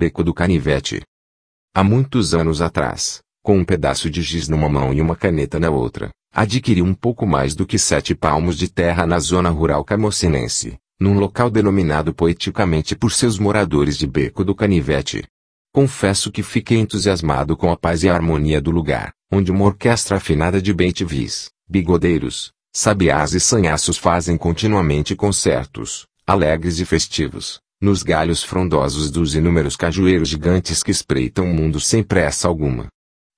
beco do canivete. Há muitos anos atrás, com um pedaço de giz numa mão e uma caneta na outra, adquiri um pouco mais do que sete palmos de terra na zona rural camocinense, num local denominado poeticamente por seus moradores de Beco do Canivete. Confesso que fiquei entusiasmado com a paz e a harmonia do lugar, onde uma orquestra afinada de bentivis, bigodeiros, sabiás e sanhaços fazem continuamente concertos, alegres e festivos, nos galhos frondosos dos inúmeros cajueiros gigantes que espreitam o mundo sem pressa alguma.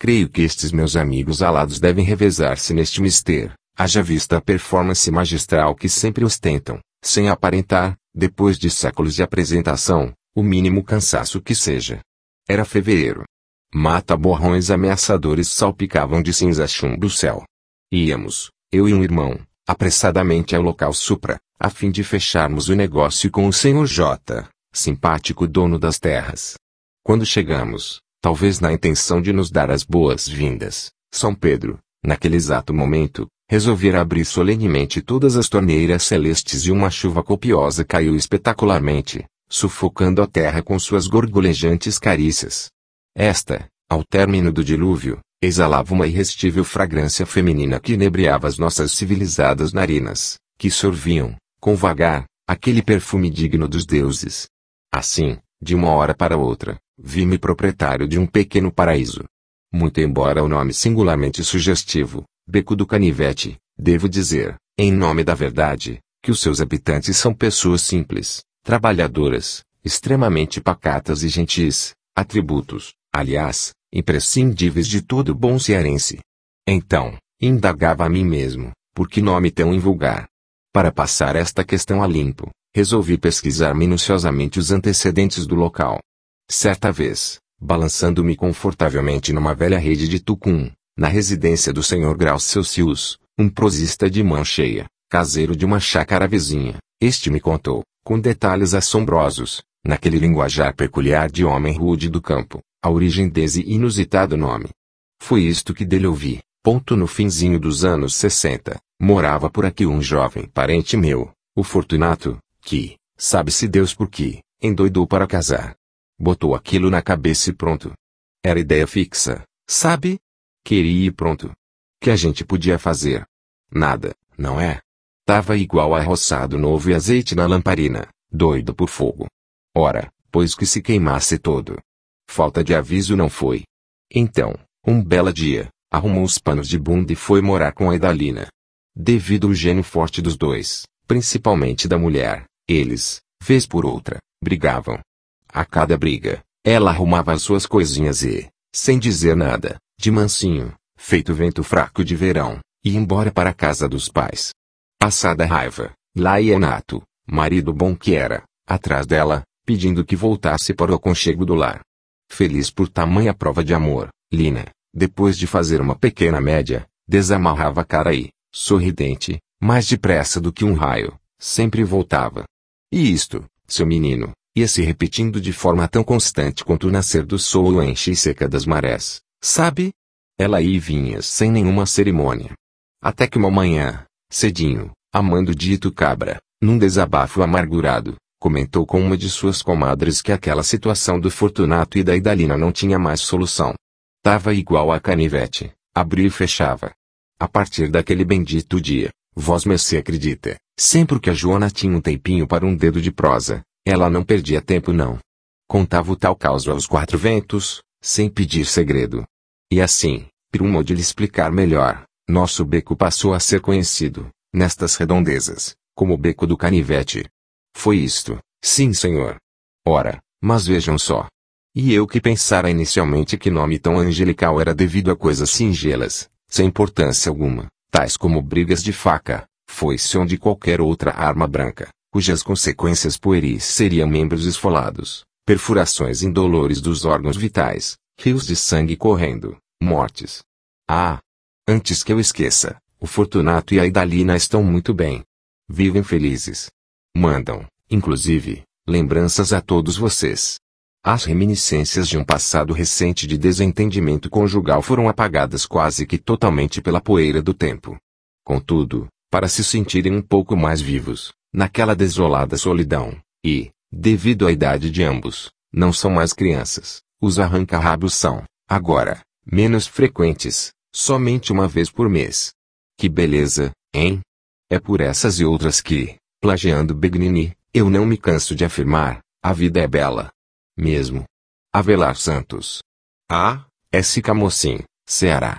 Creio que estes meus amigos alados devem revezar-se neste mister, haja vista a performance magistral que sempre ostentam, sem aparentar, depois de séculos de apresentação, o mínimo cansaço que seja. Era fevereiro. Mata-borrões ameaçadores salpicavam de cinza chumbo o céu. Íamos, eu e um irmão, apressadamente ao local supra, a fim de fecharmos o negócio com o Sr. J, simpático dono das terras. Quando chegamos, talvez na intenção de nos dar as boas-vindas, São Pedro, naquele exato momento, resolvera abrir solenemente todas as torneiras celestes e uma chuva copiosa caiu espetacularmente, sufocando a terra com suas gorgolejantes carícias. Esta, ao término do dilúvio, exalava uma irresistível fragrância feminina que inebriava as nossas civilizadas narinas, que sorviam, com vagar, aquele perfume digno dos deuses. Assim, de uma hora para outra, vi-me proprietário de um pequeno paraíso. Muito embora o nome singularmente sugestivo, Beco do Canivete, devo dizer, em nome da verdade, que os seus habitantes são pessoas simples, trabalhadoras, extremamente pacatas e gentis, atributos, aliás, imprescindíveis de todo bom cearense. Então, indagava a mim mesmo, por que nome tão invulgar? Para passar esta questão a limpo, resolvi pesquisar minuciosamente os antecedentes do local. Certa vez, balançando-me confortavelmente numa velha rede de tucum, na residência do Sr. Graus Celsius, um prosista de mão cheia, caseiro de uma chácara vizinha, este me contou, com detalhes assombrosos, naquele linguajar peculiar de homem rude do campo, a origem desse inusitado nome. Foi isto que dele ouvi, ponto no finzinho dos anos 60, morava por aqui um jovem parente meu, o Fortunato, que, sabe-se Deus por quê, endoidou para casar. Botou aquilo na cabeça e pronto. Era ideia fixa, sabe? Queria ir pronto. Que a gente podia fazer? Nada, não é? Tava igual a roçado novo e azeite na lamparina, doido por fogo. Ora, pois que se queimasse todo. Falta de aviso não foi. Então, um belo dia, arrumou os panos de bunda e foi morar com a Idalina. Devido ao gênio forte dos dois, principalmente da mulher, eles, vez por outra, brigavam. A cada briga, ela arrumava as suas coisinhas e, sem dizer nada, de mansinho, feito vento fraco de verão, ia embora para a casa dos pais. Passada a raiva, lá ia Nato, marido bom que era, atrás dela, pedindo que voltasse para o aconchego do lar. Feliz por tamanha prova de amor, Lina, depois de fazer uma pequena média, desamarrava a cara e, sorridente, mais depressa do que um raio, sempre voltava. E isto, seu menino, ia se repetindo de forma tão constante quanto o nascer do sol ou enche e seca das marés, sabe? Ela ia e vinha sem nenhuma cerimônia. Até que uma manhã, cedinho, amando dito cabra, num desabafo amargurado, comentou com uma de suas comadres que aquela situação do Fortunato e da Idalina não tinha mais solução. Tava igual a canivete, abria e fechava. A partir daquele bendito dia, vós se acredita, sempre que a Joana tinha um tempinho para um dedo de prosa, ela não perdia tempo não. Contava o tal caos aos quatro ventos, sem pedir segredo. E assim, por um modo de lhe explicar melhor, nosso beco passou a ser conhecido, nestas redondezas, como o beco do canivete. Foi isto, sim senhor. Ora, mas vejam só. E eu que pensara inicialmente que nome tão angelical era devido a coisas singelas, sem importância alguma, tais como brigas de faca, foice ou de qualquer outra arma branca, cujas consequências pueris seriam membros esfolados, perfurações indolores dos órgãos vitais, rios de sangue correndo, mortes. Ah! Antes que eu esqueça, o Fortunato e a Idalina estão muito bem. Vivem felizes. Mandam, inclusive, lembranças a todos vocês. As reminiscências de um passado recente de desentendimento conjugal foram apagadas quase que totalmente pela poeira do tempo. Contudo, para se sentirem um pouco mais vivos, naquela desolada solidão, e, devido à idade de ambos, Não são mais crianças, os arranca-rabos são, agora, menos frequentes, somente uma vez por mês. Que beleza, hein? É por essas e outras que, plagiando Begnini, eu não me canso de afirmar, a vida é bela. Mesmo. Avelar Santos. A. S. Camocim, Ceará.